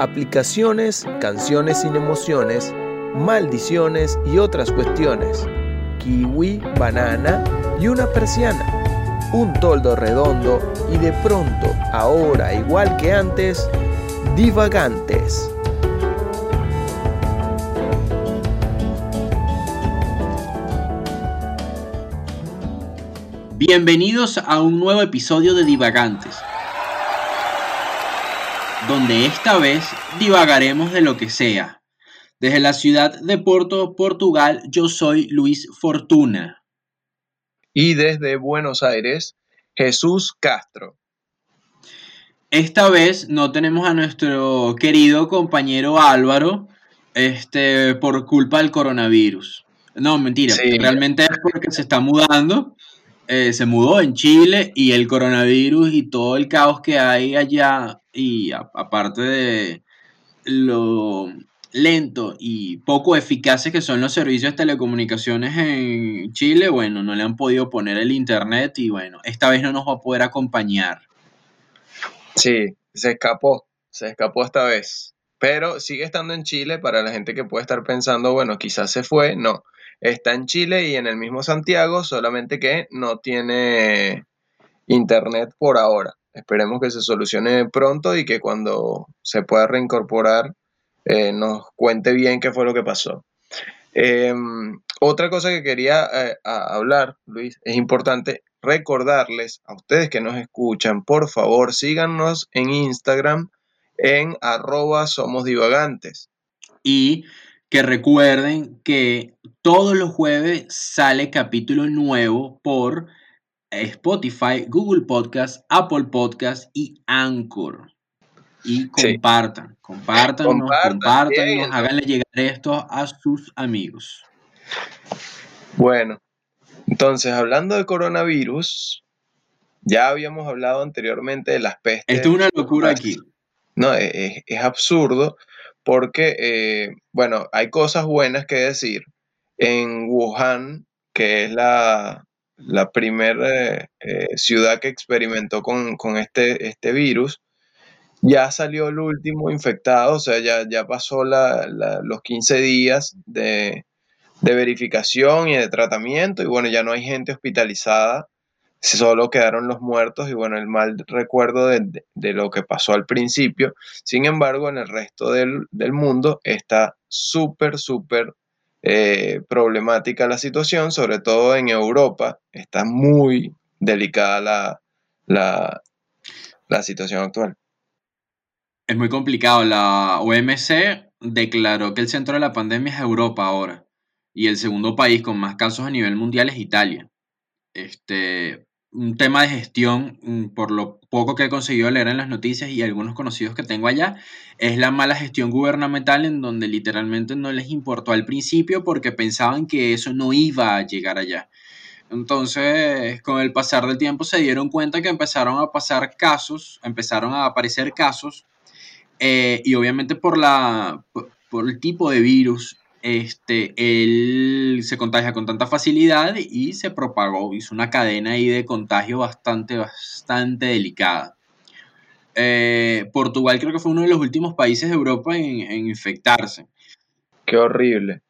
aplicaciones, canciones sin emociones, maldiciones y otras cuestiones, kiwi, banana y una persiana, un toldo redondo y de pronto, ahora igual que antes, divagantes. Bienvenidos a un nuevo episodio de Divagantes, donde esta vez divagaremos de lo que sea. Desde la ciudad de Porto, Portugal, yo soy Luis Fortuna. Y desde Buenos Aires, Jesús Castro. Esta vez no tenemos a nuestro querido compañero Álvaro, este, por culpa del coronavirus. No, mentira, realmente es porque se está mudando eh, se mudó en Chile y el coronavirus y todo el caos que hay allá, y aparte de lo lento y poco eficaces que son los servicios de telecomunicaciones en Chile, bueno, no le han podido poner el internet y bueno, esta vez no nos va a poder acompañar. Sí, se escapó, se escapó esta vez. Pero sigue estando en Chile para la gente que puede estar pensando, bueno, quizás se fue, no está en Chile y en el mismo Santiago, solamente que no tiene internet por ahora. Esperemos que se solucione pronto y que cuando se pueda reincorporar eh, nos cuente bien qué fue lo que pasó. Em, otra cosa que quería eh, hablar, Luis, es importante recordarles a ustedes que nos escuchan, por favor, síganos en Instagram en arroba somos divagantes. Y que recuerden que todos los jueves sale capítulo nuevo por Spotify, Google Podcast, Apple Podcast y Anchor. Y compartan, compartan, compartan, háganle llegar esto a sus amigos. Bueno, entonces hablando de coronavirus, ya habíamos hablado anteriormente de las pestes. Esto es una locura aquí. No, es, es absurdo porque, eh, bueno, hay cosas buenas que decir. En Wuhan, que es la, primera eh, eh, ciudad que experimentó con, este, este, virus, ya salió el último infectado, o sea, ya, ya pasó los 15 días de, de verificación y de tratamiento, y bueno, ya no hay gente hospitalizada solo quedaron los muertos y bueno, el mal recuerdo de, lo que pasó al principio. Sin embargo, en el resto del, mundo está súper, súper eh, problemática la situación, sobre todo en Europa. Está muy delicada la, la situación actual. Es muy complicado. La OMC declaró que el centro de la pandemia es Europa ahora. Y el segundo país con más casos a nivel mundial es Italia. Este, un tema de gestión, mm, por lo poco que he conseguido leer en las noticias y algunos conocidos que tengo allá, es la mala gestión gubernamental en donde literalmente no les importó al principio porque pensaban que eso no iba a llegar allá. Entonces, con el pasar del tiempo se dieron cuenta que empezaron a pasar casos, empezaron a aparecer casos, eh, y obviamente por, la, por el tipo de virus este, él se contagia con tanta facilidad y se propagó, hizo una cadena ahí de contagio bastante, bastante delicada. Eh, Portugal creo que fue uno de los últimos países de Europa en, infectarse. Qué horrible.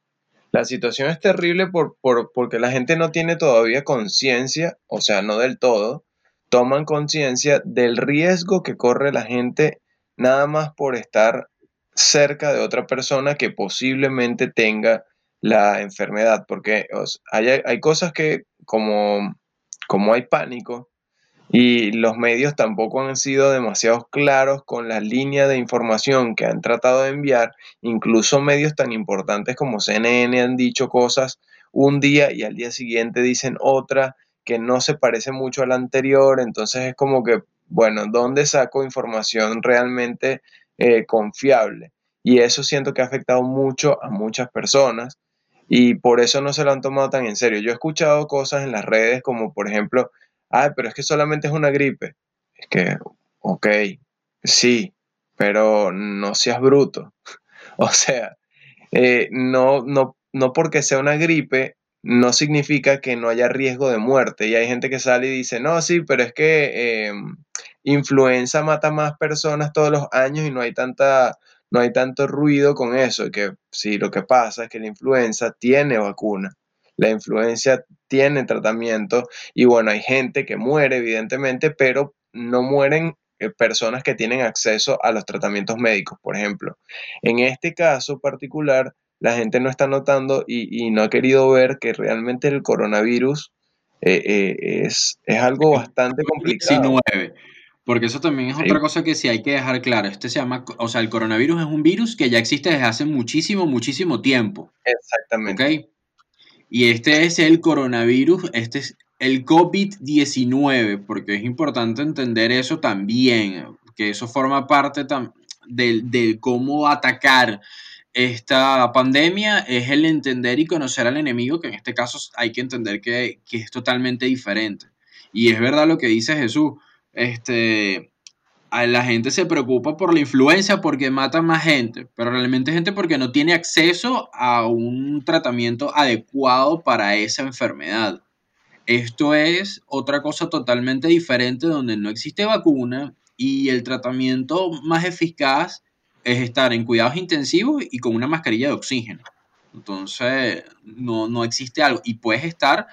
La situación es terrible por, porque la gente no tiene todavía conciencia, o sea, no del todo, toman conciencia del riesgo que corre la gente nada más por estar cerca de otra persona que posiblemente tenga la enfermedad, porque hay, cosas que como, como hay pánico y los medios tampoco han sido demasiado claros con la línea de información que han tratado de enviar, incluso medios tan importantes como CNN han dicho cosas un día y al día siguiente dicen otra que no se parece mucho a la anterior, entonces es como que, bueno, ¿dónde saco información realmente eh, confiable. Y eso siento que ha afectado mucho a muchas personas y por eso no se lo han tomado tan en serio. Yo he escuchado cosas en las redes como, por ejemplo, ay, pero es que solamente es una gripe. Es que, ok, sí, pero no seas bruto. o sea, eh, no, no, no porque sea una gripe no significa que no haya riesgo de muerte. Y hay gente que sale y dice, no, sí, pero es que em, influenza mata más personas todos los años y no hay tanta, no hay tanto ruido con eso, que si lo que pasa es que la influenza tiene vacuna, la influencia tiene tratamiento y bueno, hay gente que muere evidentemente, pero no mueren eh, personas que tienen acceso a los tratamientos médicos, por ejemplo. En este caso particular, la gente no está notando y, no ha querido ver que realmente el coronavirus eh, eh, es, es, algo bastante complicado. 19. Porque eso también es otra cosa que sí hay que dejar claro. Este se llama, o sea, el coronavirus es un virus que ya existe desde hace muchísimo, muchísimo tiempo. Exactamente. ¿Ok? Y este es el coronavirus, este es el COVID-19, porque es importante entender eso también, que eso forma parte del, cómo atacar esta pandemia, es el entender y conocer al enemigo, que en este caso hay que entender que, que es totalmente diferente. Y es verdad lo que dice Jesús este, la gente se preocupa por la influencia porque mata más gente, pero realmente gente porque no tiene acceso a un tratamiento adecuado para esa enfermedad. Esto es otra cosa totalmente diferente donde no existe vacuna y el tratamiento más eficaz es estar en cuidados intensivos y con una mascarilla de oxígeno. Entonces, no, no existe algo. Y puedes estar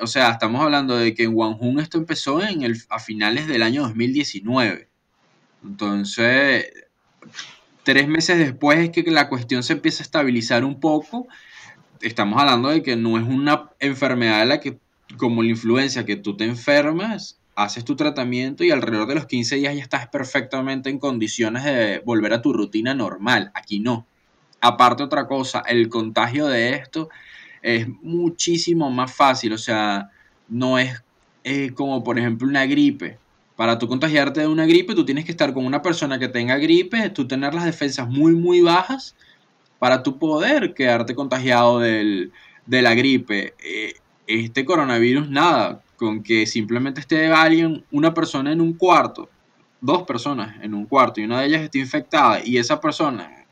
o sea, estamos hablando de que en Wanhun esto empezó en el, a finales del año 2019. Entonces, tres meses después es que la cuestión se empieza a estabilizar un poco. Estamos hablando de que no es una enfermedad la que, como la influencia, que tú te enfermas, haces tu tratamiento y alrededor de los 15 días ya estás perfectamente en condiciones de volver a tu rutina normal. Aquí no. Aparte otra cosa, el contagio de esto es muchísimo más fácil, o sea, no es eh, como por ejemplo una gripe. Para tú contagiarte de una gripe, tú tienes que estar con una persona que tenga gripe, tú tener las defensas muy, muy bajas para tú poder quedarte contagiado del, de la gripe. Eh, este coronavirus, nada, con que simplemente esté alguien, una persona en un cuarto, dos personas en un cuarto y una de ellas esté infectada y esa persona,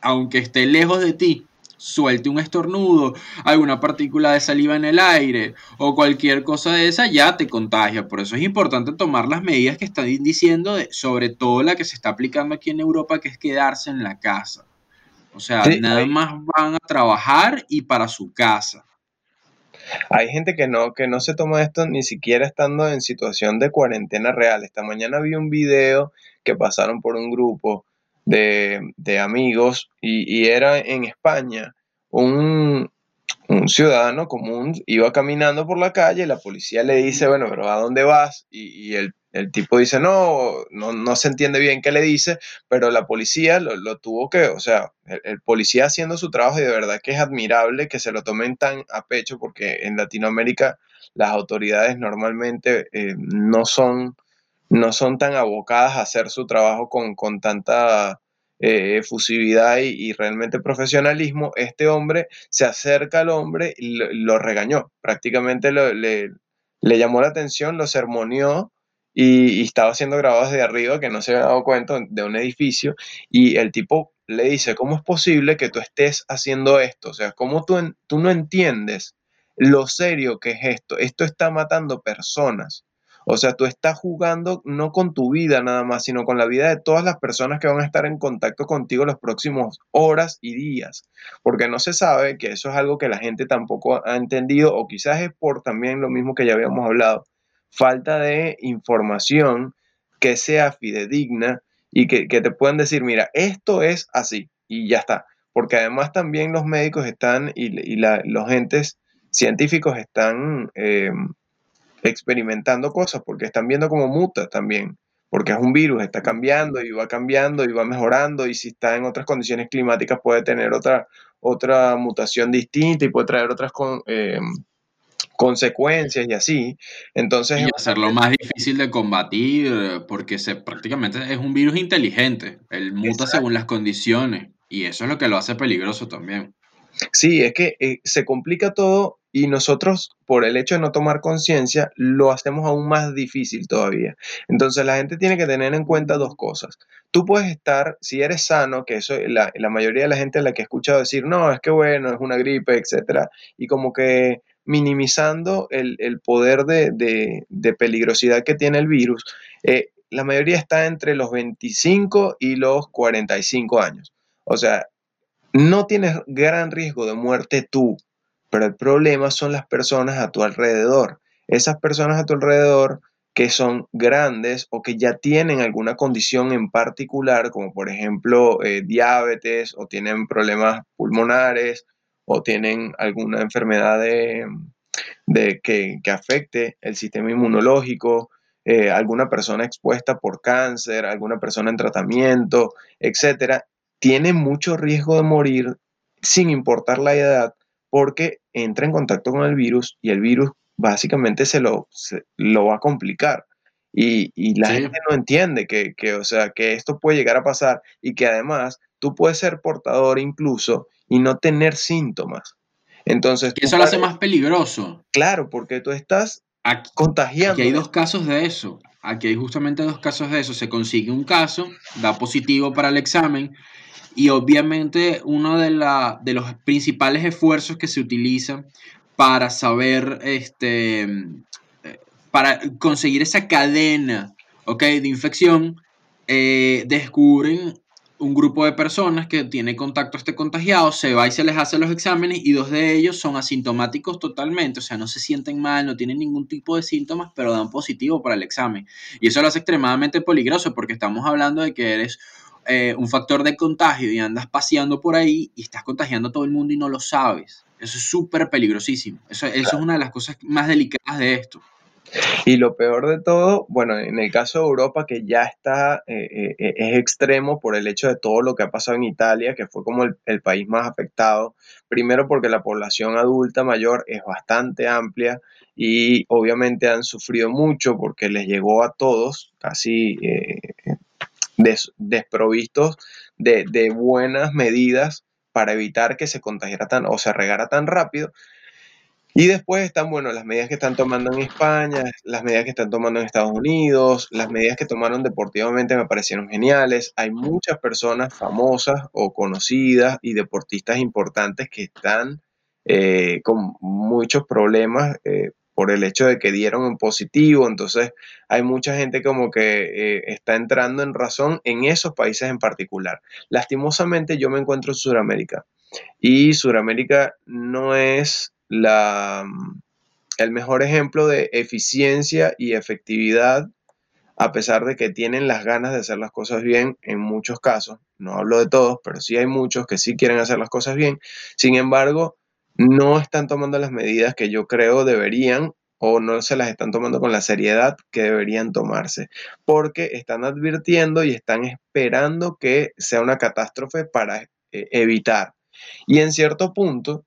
aunque esté lejos de ti, suelte un estornudo, alguna partícula de saliva en el aire o cualquier cosa de esa, ya te contagia. Por eso es importante tomar las medidas que están diciendo, sobre todo la que se está aplicando aquí en Europa, que es quedarse en la casa. O sea, nada más van a trabajar y para su casa. Hay gente que no, que no se toma esto ni siquiera estando en situación de cuarentena real. Esta mañana vi un video que pasaron por un grupo de, amigos y, era en España. Un, ciudadano común iba caminando por la calle y la policía le dice, bueno, pero ¿a dónde vas? Y, el, tipo dice, no, no, se entiende bien qué le dice, pero la policía lo, tuvo que, o sea, el, policía haciendo su trabajo y de verdad que es admirable que se lo tomen tan a pecho porque en Latinoamérica las autoridades normalmente eh, no son no son tan abocadas a hacer su trabajo con, tanta eh, efusividad y, realmente profesionalismo, este hombre se acerca al hombre y lo, regañó, prácticamente le, llamó la atención, lo sermoneó y, estaba siendo grabado desde arriba, que no se había dado cuenta, de un edificio, y el tipo le dice, ¿cómo es posible que tú estés haciendo esto? O sea, ¿cómo tú, tú no entiendes lo serio que es esto? Esto está matando personas. O sea, tú estás jugando no con tu vida nada más, sino con la vida de todas las personas que van a estar en contacto contigo los próximos horas y días, porque no se sabe que eso es algo que la gente tampoco ha entendido o quizás es por también lo mismo que ya habíamos hablado, falta de información que sea fidedigna y que, te puedan decir, mira, esto es así y ya está, porque además también los médicos están y, los entes científicos están... Eh, experimentando cosas porque están viendo como muta también, porque es un virus, está cambiando y va cambiando y va mejorando y si está en otras condiciones climáticas puede tener otra, otra mutación distinta y puede traer otras em, consecuencias y así. Entonces, y hacerlo más difícil de combatir porque se, prácticamente es un virus inteligente, él muta según las condiciones y eso es lo que lo hace peligroso también. Sí, es que eh, se complica todo y nosotros, por el hecho de no tomar conciencia, lo hacemos aún más difícil todavía. Entonces la gente tiene que tener en cuenta dos cosas. Tú puedes estar, si eres sano, que eso la, la mayoría de la gente a la que he escuchado decir, no, es que bueno, es una gripe, etcétera, y como que minimizando el, poder de, peligrosidad que tiene el virus, eh, la mayoría está entre los 25 y los 45 años. O sea, no tienes gran riesgo de muerte tú, pero el problema son las personas a tu alrededor. Esas personas a tu alrededor que son grandes o que ya tienen alguna condición en particular, como por ejemplo eh, diabetes o tienen problemas pulmonares o tienen alguna enfermedad de, que, afecte el sistema inmunológico, eh, alguna persona expuesta por cáncer, alguna persona en tratamiento, etcétera, tiene mucho riesgo de morir sin importar la edad porque entra en contacto con el virus y el virus básicamente se lo, lo va a complicar. Y, la gente no entiende que, o sea, que esto puede llegar a pasar y que además tú puedes ser portador incluso y no tener síntomas. Entonces, eso lo hace más peligroso. Claro, porque tú estás contagiando. Aquí hay dos casos de eso. Aquí hay justamente dos casos de eso. Se consigue un caso, da positivo para el examen y obviamente uno de, la, de los principales esfuerzos que se utilizan para saber, este, para conseguir esa cadena, ¿ok? De infección, eh, descubren un grupo de personas que tiene contacto a este contagiado, se va y se les hace los exámenes y dos de ellos son asintomáticos totalmente, o sea, no se sienten mal, no tienen ningún tipo de síntomas, pero dan positivo para el examen. Y eso lo hace extremadamente peligroso porque estamos hablando de que eres eh, un factor de contagio y andas paseando por ahí y estás contagiando a todo el mundo y no lo sabes. Eso es súper peligrosísimo. Eso, es una de las cosas más delicadas de esto. Y lo peor de todo, bueno, en el caso de Europa, que ya está, eh, eh, eh, es extremo por el hecho de todo lo que ha pasado en Italia, que fue como el, país más afectado. Primero porque la población adulta mayor es bastante amplia y obviamente han sufrido mucho porque les llegó a todos casi desprovistos de, de buenas medidas para evitar que se contagiara tan o se regara tan rápido. Y después están, bueno, las medidas que están tomando en España, las medidas que están tomando en Estados Unidos, las medidas que tomaron deportivamente me parecieron geniales. Hay muchas personas famosas o conocidas y deportistas importantes que están eh, con muchos problemas eh, por el hecho de que dieron en positivo. Entonces hay mucha gente como que eh, está entrando en razón en esos países en particular. Lastimosamente yo me encuentro en Sudamérica y Sudamérica no es el mejor ejemplo de eficiencia y efectividad a pesar de que tienen las ganas de hacer las cosas bien en muchos casos. No hablo de todos, pero sí hay muchos que sí quieren hacer las cosas bien. Sin embargo, no están tomando las medidas que yo creo deberían o no se las están tomando con la seriedad que deberían tomarse, porque están advirtiendo y están esperando que sea una catástrofe para eh, evitar. Y en cierto punto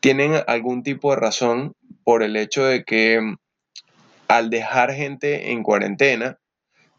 tienen algún tipo de razón por el hecho de que mm, al dejar gente en cuarentena,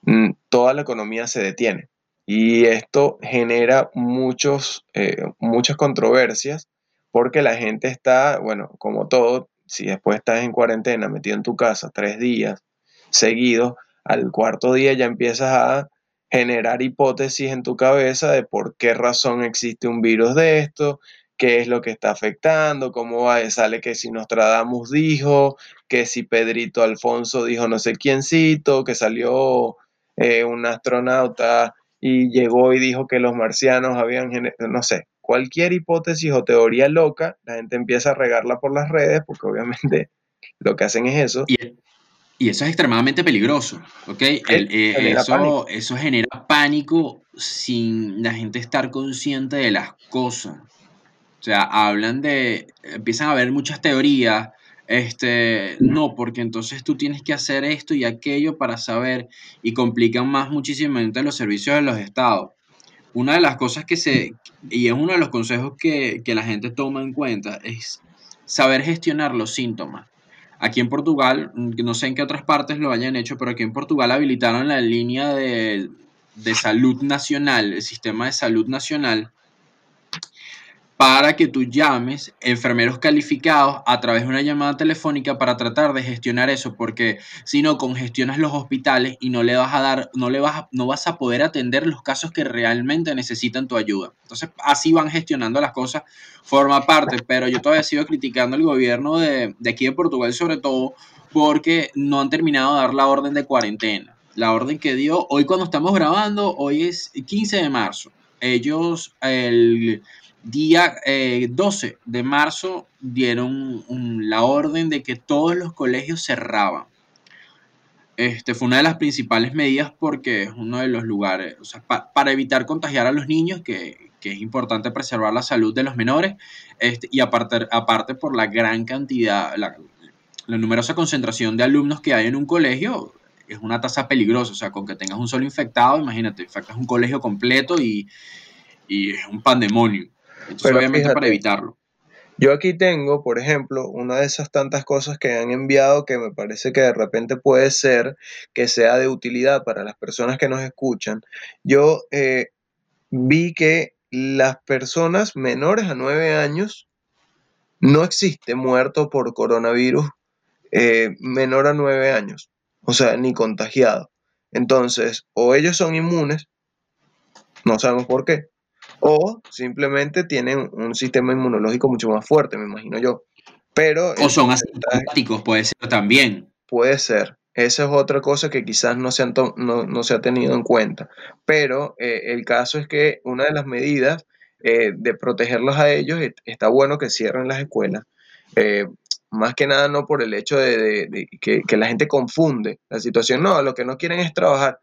mm, toda la economía se detiene. Y esto genera muchos, eh, muchas controversias porque la gente está, bueno, como todo, si después estás en cuarentena metido en tu casa tres días seguidos, al cuarto día ya empiezas a generar hipótesis en tu cabeza de por qué razón existe un virus de esto, qué es lo que está afectando, cómo va, sale que si Nostradamus dijo, que si Pedrito Alfonso dijo no sé quiéncito, que salió eh, un astronauta y llegó y dijo que los marcianos habían, no sé, cualquier hipótesis o teoría loca, la gente empieza a regarla por las redes porque obviamente lo que hacen es eso. Y, eso es extremadamente peligroso, ¿ok? Eh, eso, eso genera pánico sin la gente estar consciente de las cosas. O sea, hablan de, empiezan a haber muchas teorías, este, no, porque entonces tú tienes que hacer esto y aquello para saber y complican más muchísimamente los servicios de los estados una de las cosas que se, y es uno de los consejos que, la gente toma en cuenta, es saber gestionar los síntomas. Aquí en Portugal, no sé en qué otras partes lo hayan hecho, pero aquí en Portugal habilitaron la línea de, de salud nacional, el sistema de salud nacional, para que tú llames enfermeros calificados a través de una llamada telefónica para tratar de gestionar eso, porque si no congestionas los hospitales y no le vas a dar, no le vas no vas a poder atender los casos que realmente necesitan tu ayuda. Entonces, así van gestionando las cosas, forma parte, pero yo todavía sigo criticando al gobierno de, de aquí de Portugal, sobre todo porque no han terminado de dar la orden de cuarentena. La orden que dio hoy cuando estamos grabando, hoy es 15 de marzo ellos el día 12 eh, de marzo dieron la orden de que todos los colegios cerraban. Este, fue una de las principales medidas porque es uno de los lugares, o sea, para evitar contagiar a los niños, que, es importante preservar la salud de los menores, este, y aparte, aparte por la gran cantidad, la, numerosa concentración de alumnos que hay en un colegio, es una tasa peligrosa, o sea, con que tengas un solo infectado, imagínate, infectas un colegio completo y, y es un pandemonio. Entonces, obviamente para evitarlo. Yo aquí tengo, por ejemplo, una de esas tantas cosas que han enviado que me parece que de repente puede ser que sea de utilidad para las personas que nos escuchan. Yo eh, vi que las personas menores a 9 años no existe muerto por coronavirus eh, menor a 9 años, o sea, ni contagiado. Entonces, o ellos son inmunes, no sabemos por qué, o simplemente tienen un sistema inmunológico mucho más fuerte, me imagino yo. Pero o son asintomáticos, puede ser también. Puede ser. Esa es otra cosa que quizás no se, no, se ha tenido en cuenta. Pero eh, el caso es que una de las medidas eh, de protegerlos a ellos está bueno que cierren las escuelas. Eh, más que nada no por el hecho de, que, que, la gente confunde la situación. No, lo que no quieren es trabajar.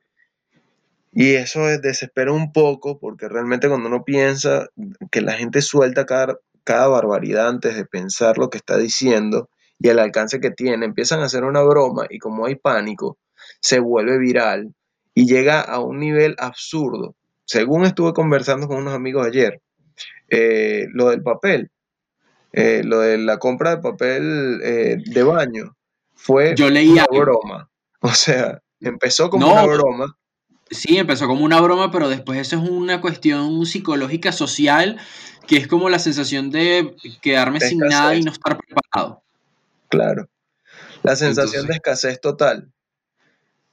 Y eso desespera un poco porque realmente cuando uno piensa que la gente suelta cada, cada barbaridad antes de pensar lo que está diciendo y el alcance que tiene, empiezan a hacer una broma y como hay pánico, se vuelve viral y llega a un nivel absurdo. Según estuve conversando con unos amigos ayer, eh, lo del papel, eh, lo de la compra de papel eh, de baño, fue Yo una broma. O sea, empezó como una broma Sí, empezó como una broma, pero después eso es una cuestión psicológica, social, que es como la sensación de quedarme sin nada y no estar preparado. Claro. La sensación de escasez total.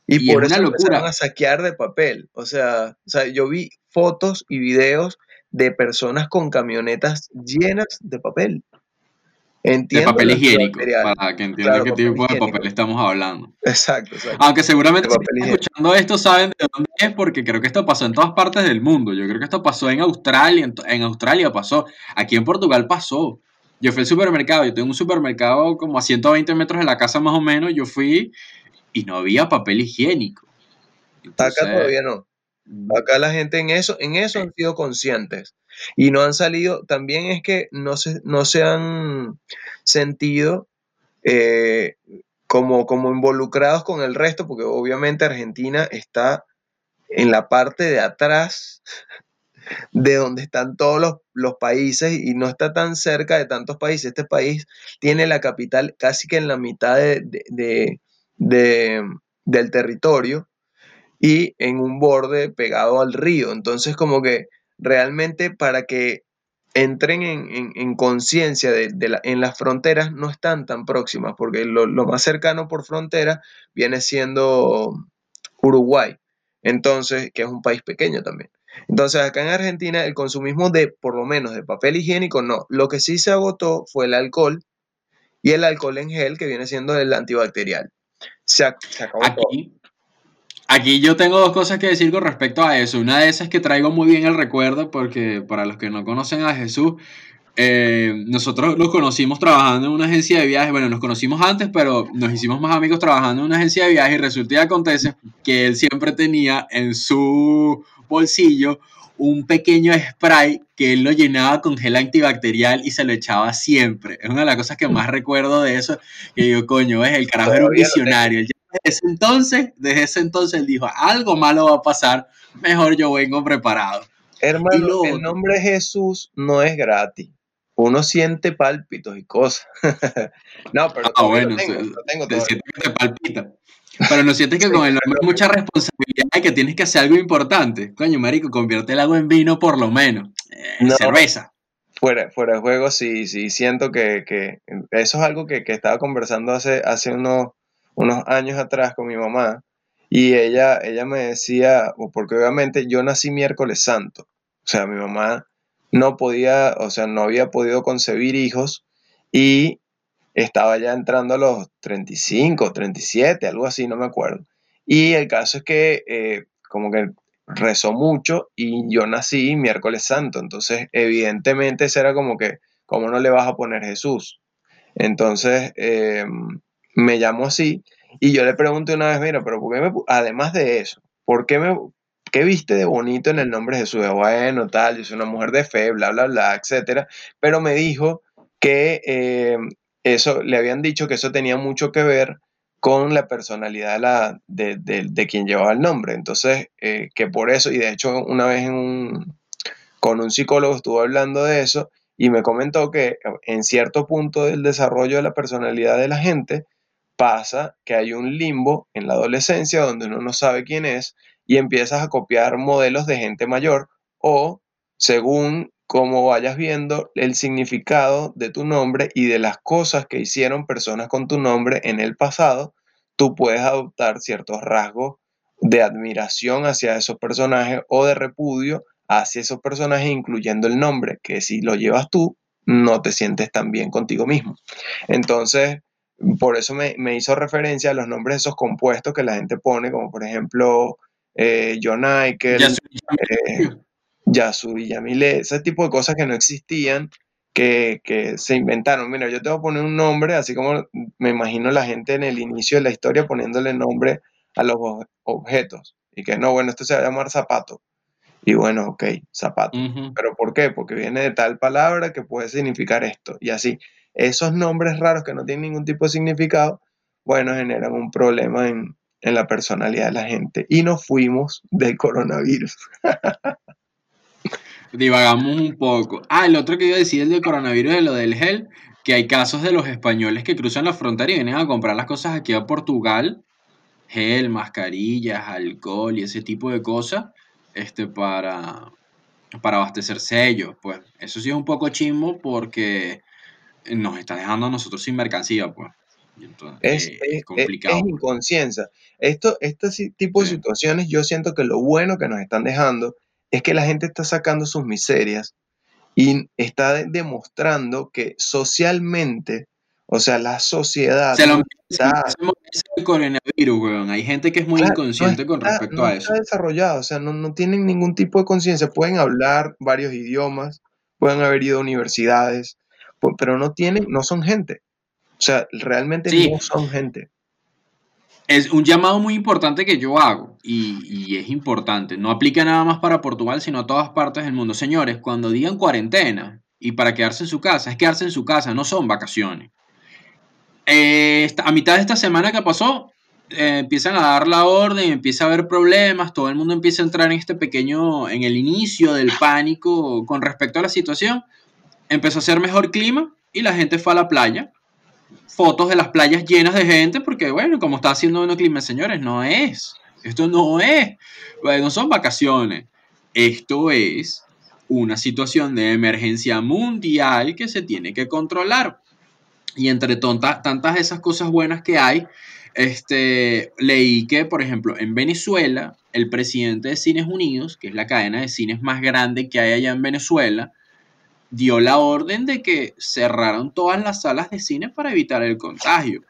Y, por eso locura. a saquear de papel. O sea, o sea, yo vi fotos y videos de personas con camionetas llenas de papel de papel higiénico, para que entiendan qué tipo de papel estamos hablando. Exacto, Aunque seguramente si están escuchando esto saben de dónde es, porque creo que esto pasó en todas partes del mundo. Yo creo que esto pasó en Australia, en, Australia pasó, aquí en Portugal pasó. Yo fui al supermercado, yo tengo un supermercado como a 120 metros de la casa más o menos, yo fui y no había papel higiénico. Acá todavía no. Acá la gente en eso, en eso han sido conscientes y no han salido, también es que no se, no se han sentido eh, como, como involucrados con el resto, porque obviamente Argentina está en la parte de atrás de donde están todos los, países y no está tan cerca de tantos países. Este país tiene la capital casi que en la mitad de, del territorio y en un borde pegado al río. Entonces como que realmente para que entren en, conciencia de, en las fronteras no están tan próximas, porque lo, más cercano por frontera viene siendo Uruguay, entonces, que es un país pequeño también. Entonces, acá en Argentina, el consumismo de, por lo menos, de papel higiénico, no. Lo que sí se agotó fue el alcohol y el alcohol en gel, que viene siendo el antibacterial. Se, acabó Aquí yo tengo dos cosas que decir con respecto a eso. Una de esas es que traigo muy bien el recuerdo porque para los que no conocen a Jesús, eh, nosotros nos conocimos trabajando en una agencia de viajes. Bueno, nos conocimos antes, pero nos hicimos más amigos trabajando en una agencia de viajes y resulta y acontece que él siempre tenía en su bolsillo un pequeño spray que él lo llenaba con gel antibacterial y se lo echaba siempre. Es una de las cosas que más recuerdo de eso. Que digo, coño, es el carajo era un visionario ese entonces, desde ese entonces él dijo, algo malo va a pasar, mejor yo vengo preparado. Hermano, el nombre Jesús no es gratis. Uno siente pálpitos y cosas. no, pero ah, bueno, tengo, te sientes que te palpita. Pero no sientes que con el nombre hay mucha responsabilidad y que tienes que hacer algo importante. Coño, marico, convierte el agua en vino por lo menos. Eh, cerveza. Fuera, fuera de juego, sí, sí, siento que, que eso es algo que, que, estaba conversando hace, hace unos, unos años atrás con mi mamá y ella, ella me decía, porque obviamente yo nací miércoles santo, o sea, mi mamá no podía, o sea, no había podido concebir hijos y estaba ya entrando a los 35, 37, algo así, no me acuerdo. Y el caso es que eh, como que rezó mucho y yo nací miércoles santo, entonces evidentemente ese era como que, ¿cómo no le vas a poner Jesús? Entonces em, me llamó así y yo le pregunté una vez, mira, pero ¿por qué me, además de eso, ¿por qué me, qué viste de bonito en el nombre de Jesús? Bueno, tal, yo soy una mujer de fe, bla, bla, bla, etcétera, pero me dijo que em, eso, le habían dicho que eso tenía mucho que ver con la personalidad de, de, quien llevaba el nombre. Entonces, eh, que por eso, y de hecho una vez con un psicólogo estuvo hablando de eso y me comentó que en cierto punto del desarrollo de la personalidad de la gente pasa que hay un limbo en la adolescencia donde uno no sabe quién es y empiezas a copiar modelos de gente mayor o según como vayas viendo el significado de tu nombre y de las cosas que hicieron personas con tu nombre en el pasado, tú puedes adoptar ciertos rasgos de admiración hacia esos personajes o de repudio hacia esos personajes, incluyendo el nombre, que si lo llevas tú, no te sientes tan bien contigo mismo. Entonces, por eso me, hizo referencia a los nombres de esos compuestos que la gente pone, como por ejemplo eh, John Michael, eh, Yasuri Yamile, ese tipo de cosas que no existían que, se inventaron. Mira, yo te voy a poner un nombre, así como me imagino la gente en el inicio de la historia poniéndole nombre a los objetos. Y que no, bueno, esto se va a llamar zapato. Y bueno, ok, zapato. ¿Pero por qué? Porque viene de tal palabra que puede significar esto. Y así, esos nombres raros que no tienen ningún tipo de significado, bueno, generan un problema en, en la personalidad de la gente. Y nos fuimos del coronavirus. divagamos un poco. Ah, el otro que iba a decir, el del coronavirus, de lo del gel, que hay casos de los españoles que cruzan la frontera y vienen a comprar las cosas aquí a Portugal, gel, mascarillas, alcohol y ese tipo de cosas, este, para, para abastecerse ellos. Pues eso sí es un poco chismo porque nos está dejando a nosotros sin mercancía, pues. es, complicado. Es, inconsciencia. Esto, este tipo de situaciones, yo siento que lo bueno que nos están dejando es que la gente está sacando sus miserias y está demostrando que socialmente, o sea, la sociedad... Se lo el coronavirus, Hay gente que es muy inconsciente con respecto a eso. Está desarrollado, o sea, no, no tienen ningún tipo de conciencia. Pueden hablar varios idiomas, pueden haber ido a universidades, pero no tienen, no son gente. O sea, realmente no son gente. Es un llamado muy importante que yo hago y, es importante. No aplica nada más para Portugal, sino a todas partes del mundo. Señores, cuando digan cuarentena y para quedarse en su casa, es quedarse en su casa, no son vacaciones. Eh, a mitad de esta semana que pasó, eh, empiezan a dar la orden, empieza a haber problemas, todo el mundo empieza a entrar en este pequeño, en el inicio del pánico con respecto a la situación. Empezó a ser mejor clima y la gente fue a la playa fotos de las playas llenas de gente, porque bueno, como está haciendo un clima, señores, no es. Esto no es. Bueno, son vacaciones. Esto es una situación de emergencia mundial que se tiene que controlar. Y entre tontas, tantas esas cosas buenas que hay, este, leí que, por ejemplo, en Venezuela, el presidente de Cines Unidos, que es la cadena de cines más grande que hay allá en Venezuela, dio la orden de que cerraron todas las salas de cine para evitar el contagio.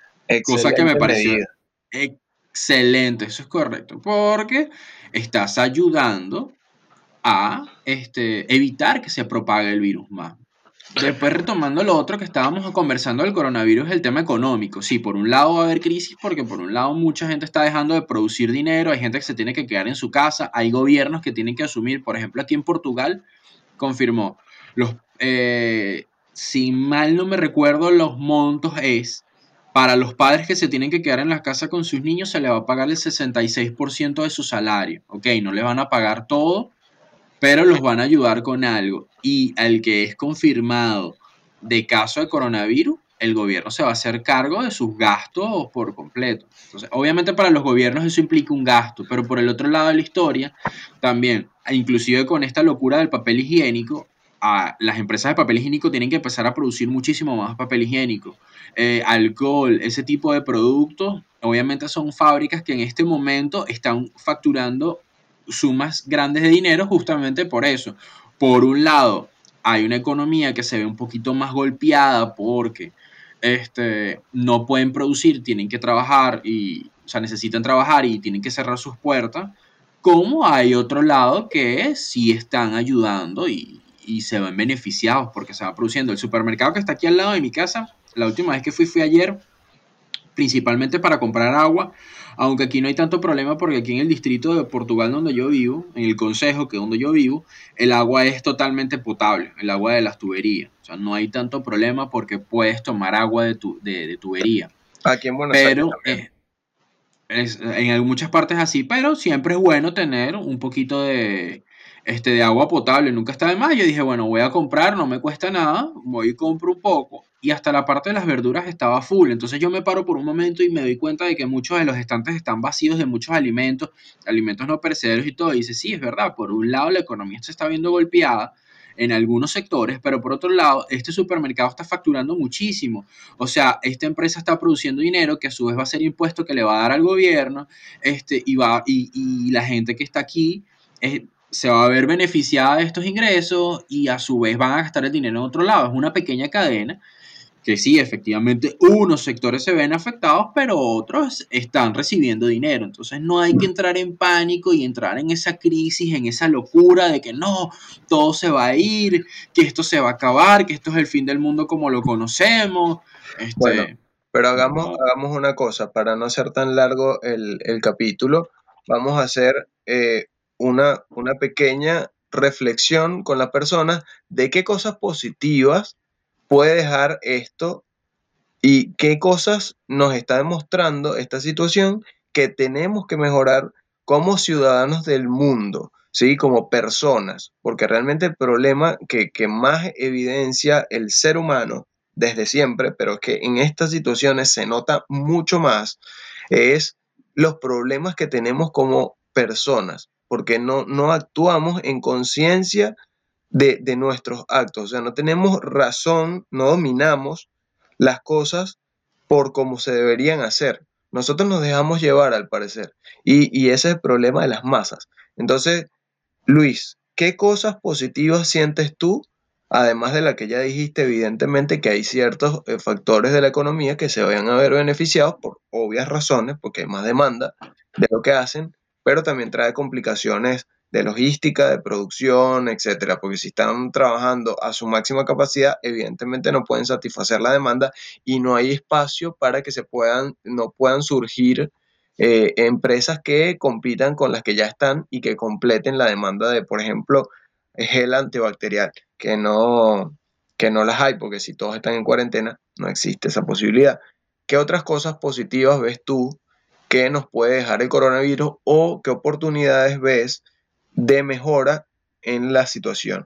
cosa que me pareció excelente, eso es correcto, porque estás ayudando a este, evitar que se propague el virus más. Después retomando lo otro que estábamos conversando del coronavirus, el tema económico. Sí, por un lado va a haber crisis porque por un lado mucha gente está dejando de producir dinero, hay gente que se tiene que quedar en su casa, hay gobiernos que tienen que asumir, por ejemplo aquí en Portugal confirmó, los eh, si mal no me recuerdo, los montos es para los padres que se tienen que quedar en la casa con sus niños, se le va a pagar el 66% de su salario. Ok, no le van a pagar todo, pero los van a ayudar con algo. Y al que es confirmado de caso de coronavirus, el gobierno se va a hacer cargo de sus gastos por completo. Entonces, obviamente para los gobiernos eso implica un gasto, pero por el otro lado de la historia, también, inclusive con esta locura del papel higiénico, las empresas de papel higiénico tienen que empezar a producir muchísimo más papel higiénico. Eh, alcohol, ese tipo de productos, obviamente son fábricas que en este momento están facturando sumas grandes de dinero justamente por eso. Por un lado, hay una economía que se ve un poquito más golpeada porque este, no pueden producir, tienen que trabajar y, o sea, necesitan trabajar y tienen que cerrar sus puertas como hay otro lado que sí están ayudando y, y se ven beneficiados porque se va produciendo. El supermercado que está aquí al lado de mi casa, la última vez que fui fui ayer, principalmente para comprar agua, aunque aquí no hay tanto problema porque aquí en el distrito de Portugal donde yo vivo, en el consejo que es donde yo vivo, el agua es totalmente potable, el agua de las tuberías. O sea, no hay tanto problema porque puedes tomar agua de, tu, de, tubería. Aquí en Buenos Aires. Pero en muchas partes así, pero siempre es bueno tener un poquito de, este, de agua potable, nunca está de más. Yo dije, bueno, voy a comprar, no me cuesta nada, voy y compro un poco. Y hasta la parte de las verduras estaba full. Entonces yo me paro por un momento y me doy cuenta de que muchos de los estantes están vacíos de muchos alimentos, alimentos no perecederos y todo. Y dice, sí, es verdad, por un lado la economía se está viendo golpeada en algunos sectores, pero por otro lado, este supermercado está facturando muchísimo. O sea, esta empresa está produciendo dinero que a su vez va a ser impuesto que le va a dar al gobierno, este, y, va, y, y la gente que está aquí es, se va a ver beneficiada de estos ingresos y a su vez van a gastar el dinero en otro lado. Es una pequeña cadena que sí, efectivamente, unos sectores se ven afectados, pero otros están recibiendo dinero. Entonces no hay que entrar en pánico y entrar en esa crisis, en esa locura de que no, todo se va a ir, que esto se va a acabar, que esto es el fin del mundo como lo conocemos. Este, bueno, pero hagamos, hagamos una cosa, para no hacer tan largo el, capítulo, vamos a hacer eh, una, una pequeña reflexión con la persona de qué cosas positivas puede dejar esto y qué cosas nos está demostrando esta situación que tenemos que mejorar como ciudadanos del mundo, ¿sí? como personas, porque realmente el problema que, que más evidencia el ser humano desde siempre, pero que en estas situaciones se nota mucho más, es los problemas que tenemos como personas porque no, no actuamos en conciencia de, nuestros actos, o sea, no tenemos razón, no dominamos las cosas por como se deberían hacer. Nosotros nos dejamos llevar, al parecer, y, y ese es el problema de las masas. Entonces, Luis, ¿qué cosas positivas sientes tú además de la que ya dijiste, evidentemente que hay ciertos eh, factores de la economía que se vayan a ver beneficiados por obvias razones, porque hay más demanda de lo que hacen, pero también trae complicaciones de logística, de producción, etcétera, porque si están trabajando a su máxima capacidad, evidentemente no pueden satisfacer la demanda y no hay espacio para que se puedan, no puedan surgir eh, empresas que compitan con las que ya están y que completen la demanda de, por ejemplo, gel antibacterial, que no, que no las hay, porque si todos están en cuarentena, no existe esa posibilidad. ¿Qué otras cosas positivas ves tú qué nos puede dejar el coronavirus o qué oportunidades ves de mejora en la situación.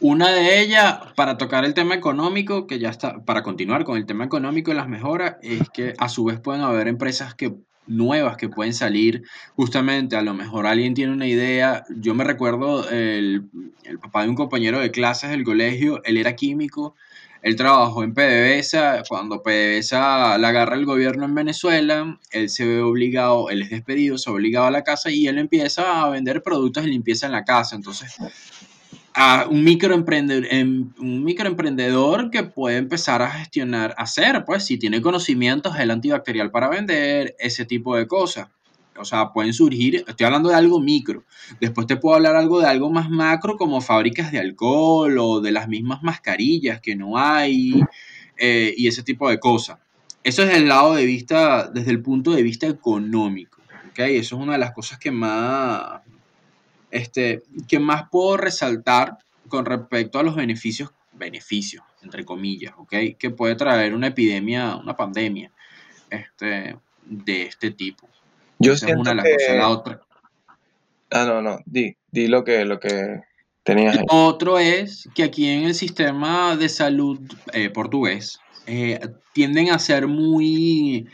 Una de ellas, para tocar el tema económico, que ya está, para continuar con el tema económico y las mejoras, es que a su vez pueden haber empresas que nuevas que pueden salir justamente a lo mejor alguien tiene una idea yo me recuerdo el papá de un compañero de clases del colegio él era químico él trabajó en PDVSA, cuando PDVSA la agarra el gobierno en Venezuela, él se ve obligado, él es despedido, se ve obligado a la casa y él empieza a vender productos de limpieza en la casa. Entonces, a un microemprendedor, em, un microemprendedor que puede empezar a gestionar, hacer, pues si tiene conocimientos, el antibacterial para vender, ese tipo de cosas o sea, pueden surgir, estoy hablando de algo micro, después te puedo hablar algo de algo más macro como fábricas de alcohol o de las mismas mascarillas que no hay eh, y ese tipo de cosas. Eso es el lado de vista, desde el punto de vista económico, ¿ok? Eso es una de las cosas que más, este, que más puedo resaltar con respecto a los beneficios, beneficios, entre comillas, ¿ok? Que puede traer una epidemia, una pandemia este, de este tipo. Yo siento una la otra. Ah, no, no, di, di lo que, lo que tenías ahí. Otro es que aquí en el sistema de salud eh, portugués eh, tienden a ser muy,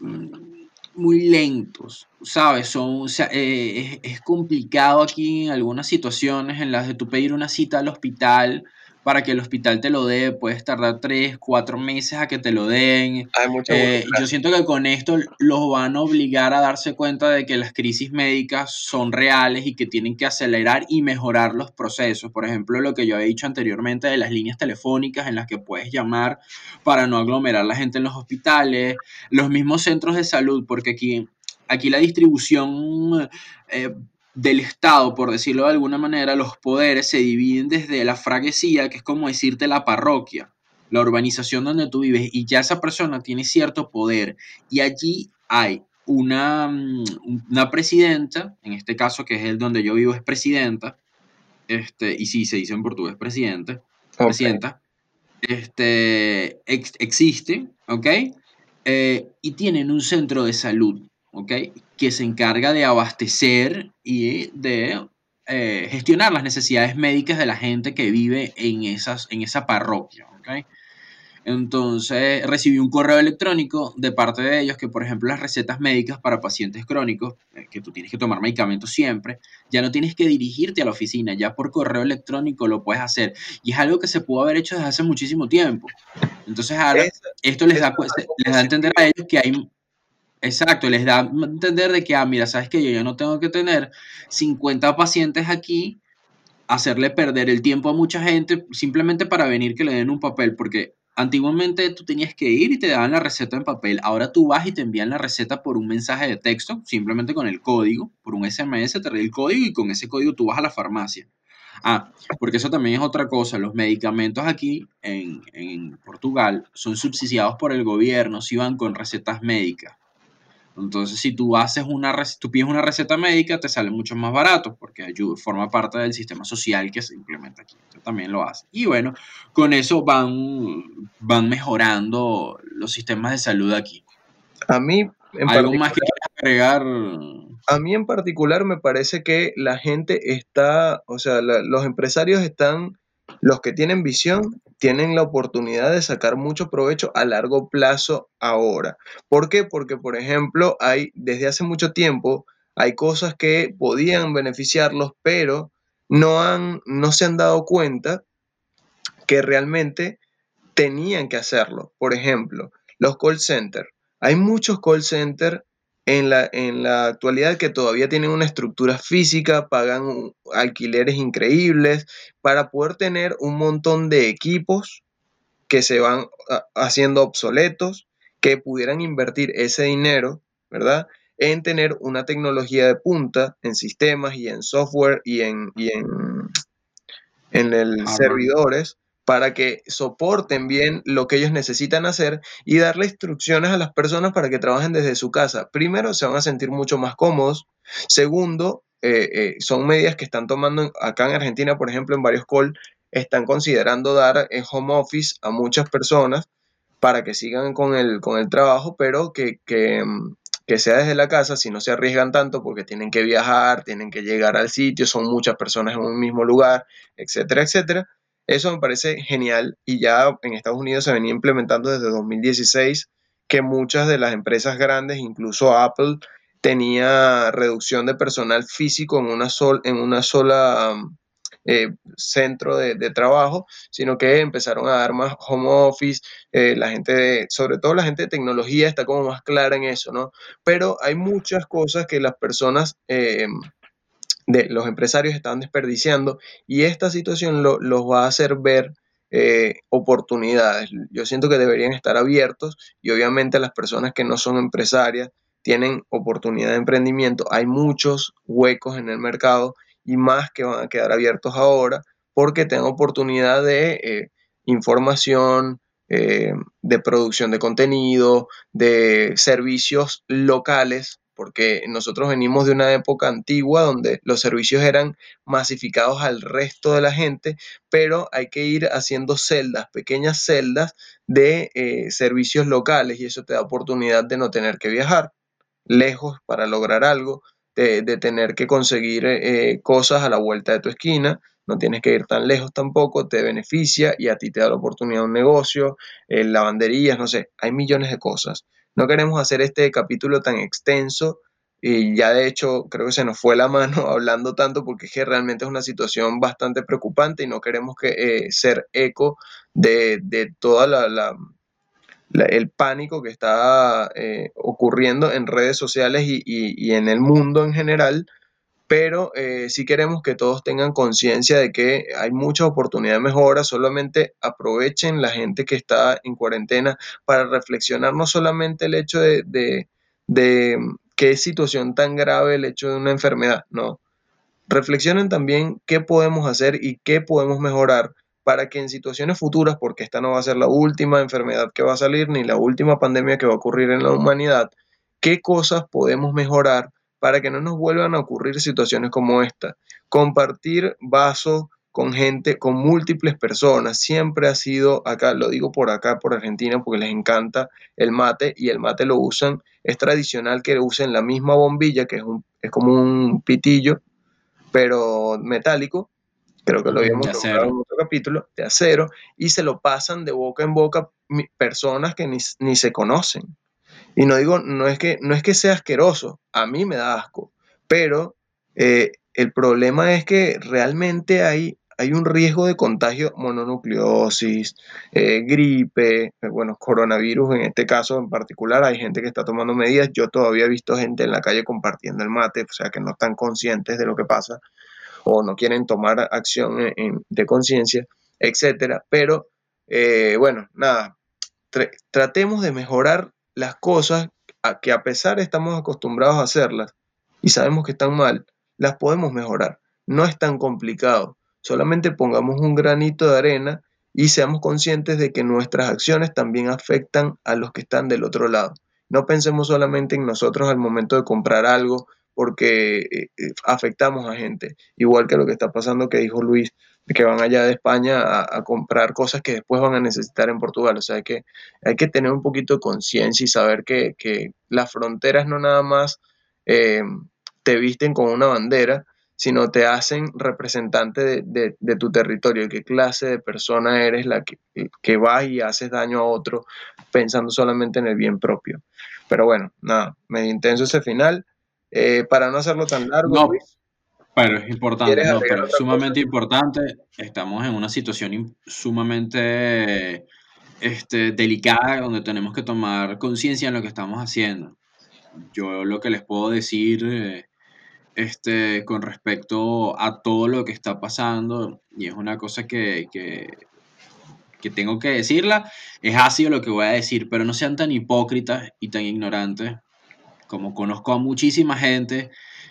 mm, muy lentos, ¿sabes? Son, eh, es, es, complicado aquí en algunas situaciones en las de tú pedir una cita al hospital para que el hospital te lo dé, puedes tardar tres, cuatro meses a que te lo den. Eh, yo siento que con esto los van a obligar a darse cuenta de que las crisis médicas son reales y que tienen que acelerar y mejorar los procesos. Por ejemplo, lo que yo he dicho anteriormente de las líneas telefónicas en las que puedes llamar para no aglomerar la gente en los hospitales, los mismos centros de salud, porque aquí aquí la distribución eh, del Estado, por decirlo de alguna manera, los poderes se dividen desde la fraguesía, que es como decirte la parroquia, la urbanización donde tú vives, y ya esa persona tiene cierto poder. Y allí hay una, mm, una presidenta, en este caso que es el donde yo vivo es presidenta, este, y sí, se dice en portugués presidente, presidenta, este, existe, ¿ok? Eh, y tienen un centro de salud, ¿ok? Que se encarga de abastecer y de eh, gestionar las necesidades médicas de la gente que vive en, esas, en esa parroquia, ¿ok? Entonces recibí un correo electrónico de parte de ellos que, por ejemplo, las recetas médicas para pacientes crónicos, eh, que tú tienes que tomar medicamentos siempre, ya no tienes que dirigirte a la oficina, ya por correo electrónico lo puedes hacer. Y es algo que se pudo haber hecho desde hace muchísimo tiempo. Entonces ahora esto les da, les da a entender a ellos que hay... Exacto, les da a entender de que, ah, mira, sabes que yo ya no tengo que tener 50 pacientes aquí hacerle perder el tiempo a mucha gente simplemente para venir que le den un papel, porque Antiguamente tú tenías que ir y te daban la receta en papel. Ahora tú vas y te envían la receta por un mensaje de texto, simplemente con el código, por un SMS, te trae el código y con ese código tú vas a la farmacia. Ah, porque eso también es otra cosa. Los medicamentos aquí en, en Portugal son subsidiados por el gobierno si van con recetas médicas. Entonces, si tú haces una tú pides una receta médica, te sale mucho más barato porque ayuda, forma parte del sistema social que se implementa aquí. también lo hace. Y bueno, con eso van, van mejorando los sistemas de salud aquí. A mí, en ¿Algo más que quieras agregar? A mí en particular me parece que la gente está, o sea, los empresarios están, los que tienen visión, tienen la oportunidad de sacar mucho provecho a largo plazo ahora. ¿Por qué? Porque, por ejemplo, hay desde hace mucho tiempo hay cosas que podían beneficiarlos, pero no, han, no se han dado cuenta que realmente tenían que hacerlo. Por ejemplo, los call centers. Hay muchos call centers en la, en la actualidad que todavía tienen una estructura física, pagan alquileres increíbles para poder tener un montón de equipos que se van haciendo obsoletos, que pudieran invertir ese dinero, ¿verdad? En tener una tecnología de punta en sistemas y en software y en, y en, en el servidores para que soporten bien lo que ellos necesitan hacer y darle instrucciones a las personas para que trabajen desde su casa. Primero, se van a sentir mucho más cómodos. Segundo, eh, eh, son medidas que están tomando acá en Argentina, por ejemplo, en varios call, están considerando dar en home office a muchas personas para que sigan con el, con el trabajo, pero que, que, que sea desde la casa, si no se arriesgan tanto porque tienen que viajar, tienen que llegar al sitio, son muchas personas en un mismo lugar, etcétera, etcétera eso me parece genial y ya en Estados Unidos se venía implementando desde 2016 que muchas de las empresas grandes, incluso Apple, tenía reducción de personal físico en una, en una sola eh, centro de, trabajo, sino que empezaron a dar más home office, eh, la gente, de, sobre todo la gente de tecnología está como más clara en eso, ¿no? Pero hay muchas cosas que las personas... Eh, de los empresarios están desperdiciando y esta situación los va a hacer ver eh, oportunidades. Yo siento que deberían estar abiertos y obviamente las personas que no son empresarias tienen oportunidad de emprendimiento. Hay muchos huecos en el mercado y más que van a quedar abiertos ahora porque tienen oportunidad de eh, información, eh, de producción de contenido, de servicios locales porque nosotros venimos de una época antigua donde los servicios eran masificados al resto de la gente, pero hay que ir haciendo celdas, pequeñas celdas de eh, servicios locales y eso te da oportunidad de no tener que viajar lejos para lograr algo, de, tener que conseguir eh, cosas a la vuelta de tu esquina, no tienes que ir tan lejos tampoco, te beneficia y a ti te da la oportunidad de un negocio, eh, lavanderías, no sé, hay millones de cosas. No queremos hacer este capítulo tan extenso y ya de hecho creo que se nos fue la mano hablando tanto porque es que realmente es una situación bastante preocupante y no queremos que eh, ser eco de, de toda la, el pánico que está eh, ocurriendo en redes sociales y, y, en el mundo en general pero eh, sí queremos que todos tengan conciencia de que hay mucha oportunidad de mejora, solamente aprovechen la gente que está en cuarentena para reflexionar no solamente el hecho de, qué situación tan grave el hecho de una enfermedad, no. Reflexionen también qué podemos hacer y qué podemos mejorar para que en situaciones futuras, porque esta no va a ser la última enfermedad que va a salir ni la última pandemia que va a ocurrir en la humanidad, qué cosas podemos mejorar para que no nos vuelvan a ocurrir situaciones como esta. Compartir vasos con gente, con múltiples personas, siempre ha sido acá, lo digo por acá, por Argentina, porque les encanta el mate y el mate lo usan, es tradicional que usen la misma bombilla, que es, un, es como un pitillo, pero metálico, creo que lo habíamos hablado en otro capítulo, de acero, y se lo pasan de boca en boca personas que ni, ni se conocen. Y no digo, no es que, no es que sea asqueroso, a mí me da asco, pero eh, el problema es que realmente hay, hay un riesgo de contagio, mononucleosis, eh, gripe, eh, bueno, coronavirus en este caso en particular, hay gente que está tomando medidas, yo todavía he visto gente en la calle compartiendo el mate, o sea que no están conscientes de lo que pasa o no quieren tomar acción de conciencia, etcétera, pero bueno, nada, tratemos de mejorar las cosas a que a pesar estamos acostumbrados a hacerlas y sabemos que están mal, las podemos mejorar. No es tan complicado. Solamente pongamos un granito de arena y seamos conscientes de que nuestras acciones también afectan a los que están del otro lado. No pensemos solamente en nosotros al momento de comprar algo porque eh, eh, afectamos a gente. Igual que lo que está pasando que dijo Luis que van allá de España a, comprar cosas que después van a necesitar en Portugal. O sea, que hay que tener un poquito de conciencia y saber que, las fronteras no nada más eh, te visten con una bandera, sino te hacen representante de, tu territorio, qué clase de persona eres la que, que vas y haces daño a otro pensando solamente en el bien propio. Pero bueno, nada, medio intenso ese final. Eh, para no hacerlo tan largo, pero es importante, no, pero es sumamente importante. Estamos en una situación sumamente este, delicada donde tenemos que tomar conciencia en lo que estamos haciendo. Yo lo que les puedo decir este, con respecto a todo lo que está pasando, y es una cosa que, que, que tengo que decirla, es ácido lo que voy a decir, pero no sean tan hipócritas y tan ignorantes como conozco a muchísima gente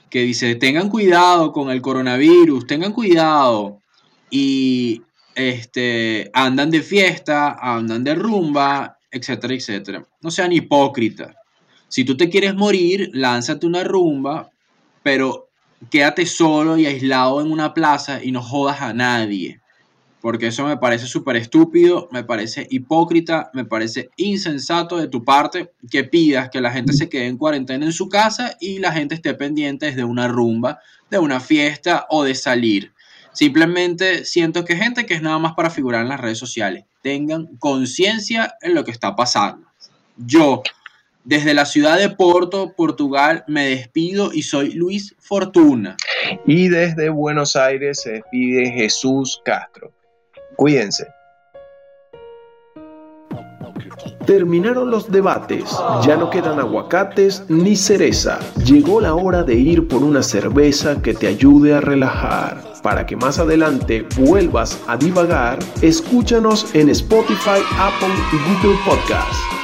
que dice, tengan cuidado con el coronavirus, tengan cuidado. Y este, andan de fiesta, andan de rumba, etcétera, etcétera. No sean hipócritas. Si tú te quieres morir, lánzate una rumba, pero quédate solo y aislado en una plaza y no jodas a nadie porque eso me parece súper estúpido, me parece hipócrita, me parece insensato de tu parte que pidas que la gente se quede en cuarentena en su casa y la gente esté pendiente de una rumba, de una fiesta o de salir. Simplemente siento que gente que es nada más para figurar en las redes sociales, tengan conciencia en lo que está pasando. Yo, desde la ciudad de Porto, Portugal, me despido y soy Luis Fortuna. Y desde Buenos Aires se despide Jesús Castro. Cuídense. Terminaron los debates, ya no quedan aguacates ni cereza. Llegó la hora de ir por una cerveza que te ayude a relajar. Para que más adelante vuelvas a divagar, escúchanos en Spotify, Apple y Google Podcast.